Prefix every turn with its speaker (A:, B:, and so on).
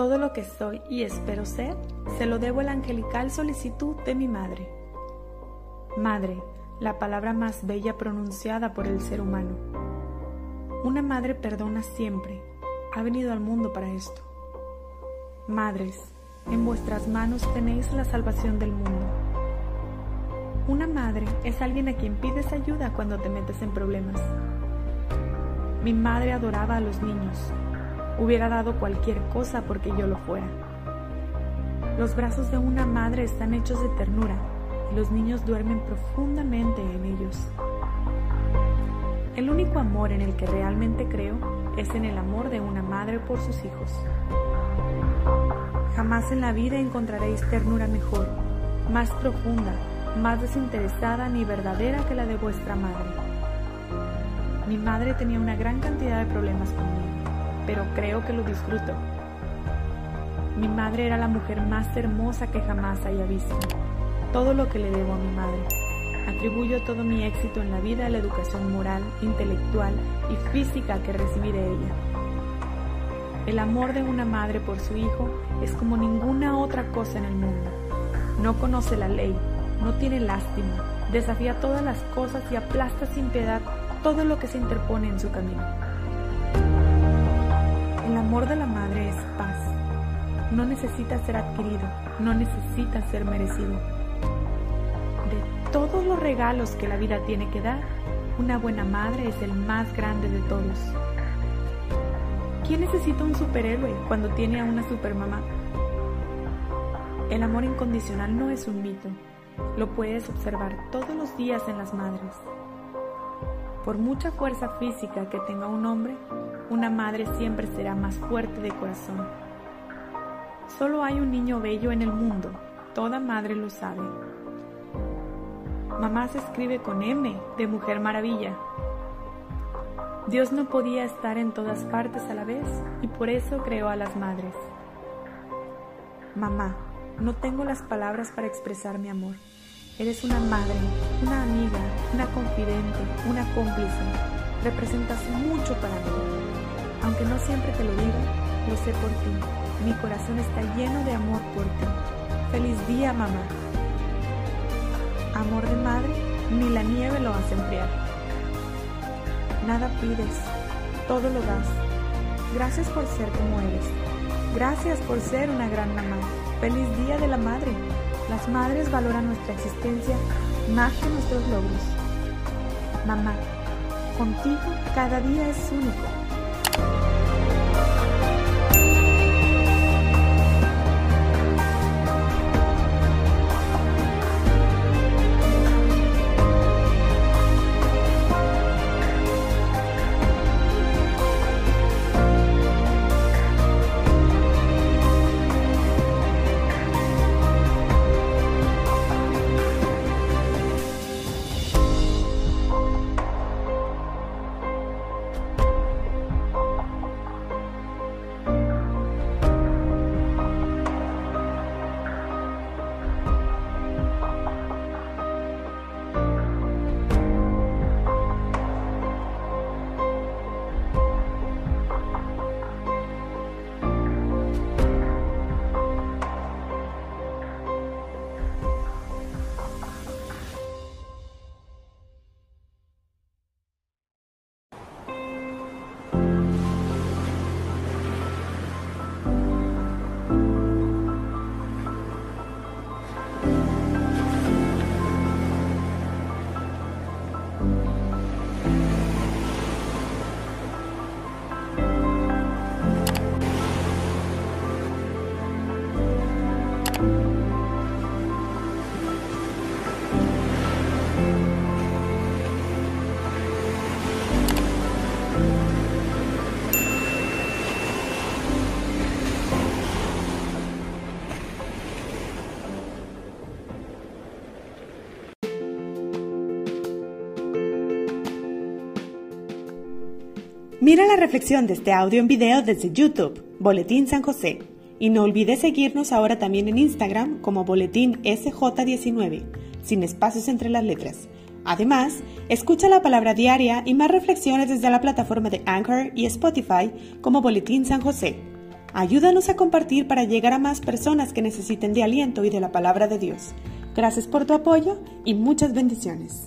A: Todo lo que soy y espero ser, se lo debo a la angelical solicitud de mi madre. Madre, la palabra más bella pronunciada por el ser humano. Una madre perdona siempre. Ha venido al mundo para esto. Madres, en vuestras manos tenéis la salvación del mundo. Una madre es alguien a quien pides ayuda cuando te metes en problemas. Mi madre adoraba a los niños. Hubiera dado cualquier cosa porque yo lo fuera. Los brazos de una madre están hechos de ternura y los niños duermen profundamente en ellos. El único amor en el que realmente creo es en el amor de una madre por sus hijos. Jamás en la vida encontraréis ternura mejor, más profunda, más desinteresada ni verdadera que la de vuestra madre. Mi madre tenía una gran cantidad de problemas conmigo, pero creo que lo disfruto. Mi madre era la mujer más hermosa que jamás haya visto. Todo lo que le debo a mi madre. Atribuyo todo mi éxito en la vida a la educación moral, intelectual y física que recibí de ella. El amor de una madre por su hijo es como ninguna otra cosa en el mundo. No conoce la ley, no tiene lástima, desafía todas las cosas y aplasta sin piedad todo lo que se interpone en su camino. El amor de la madre es paz. No necesita ser adquirido, no necesita ser merecido. De todos los regalos que la vida tiene que dar, una buena madre es el más grande de todos. ¿Quién necesita un superhéroe cuando tiene a una supermamá? El amor incondicional no es un mito, lo puedes observar todos los días en las madres. Por mucha fuerza física que tenga un hombre, una madre siempre será más fuerte de corazón. Solo hay un niño bello en el mundo, toda madre lo sabe. Mamá se escribe con M de Mujer Maravilla. Dios no podía estar en todas partes a la vez y por eso creó a las madres. Mamá, no tengo las palabras para expresar mi amor. Eres una madre, una amiga, una confidente, una cómplice. Representas mucho para mí. Aunque no siempre te lo diga, lo sé por ti. Mi corazón está lleno de amor por ti. Feliz día, mamá. Amor de madre, ni la nieve lo hace enfriar. Nada pides, todo lo das. Gracias por ser como eres. Gracias por ser una gran mamá. Feliz día de la madre. Las madres valoran nuestra existencia más que nuestros logros. Mamá, contigo cada día es único.
B: Mira la reflexión de este audio en video desde YouTube, Boletín San José. Y no olvides seguirnos ahora también en Instagram como Boletín SJ19, sin espacios entre las letras. Además, escucha la palabra diaria y más reflexiones desde la plataforma de Anchor y Spotify como Boletín San José. Ayúdanos a compartir para llegar a más personas que necesiten de aliento y de la palabra de Dios. Gracias por tu apoyo y muchas bendiciones.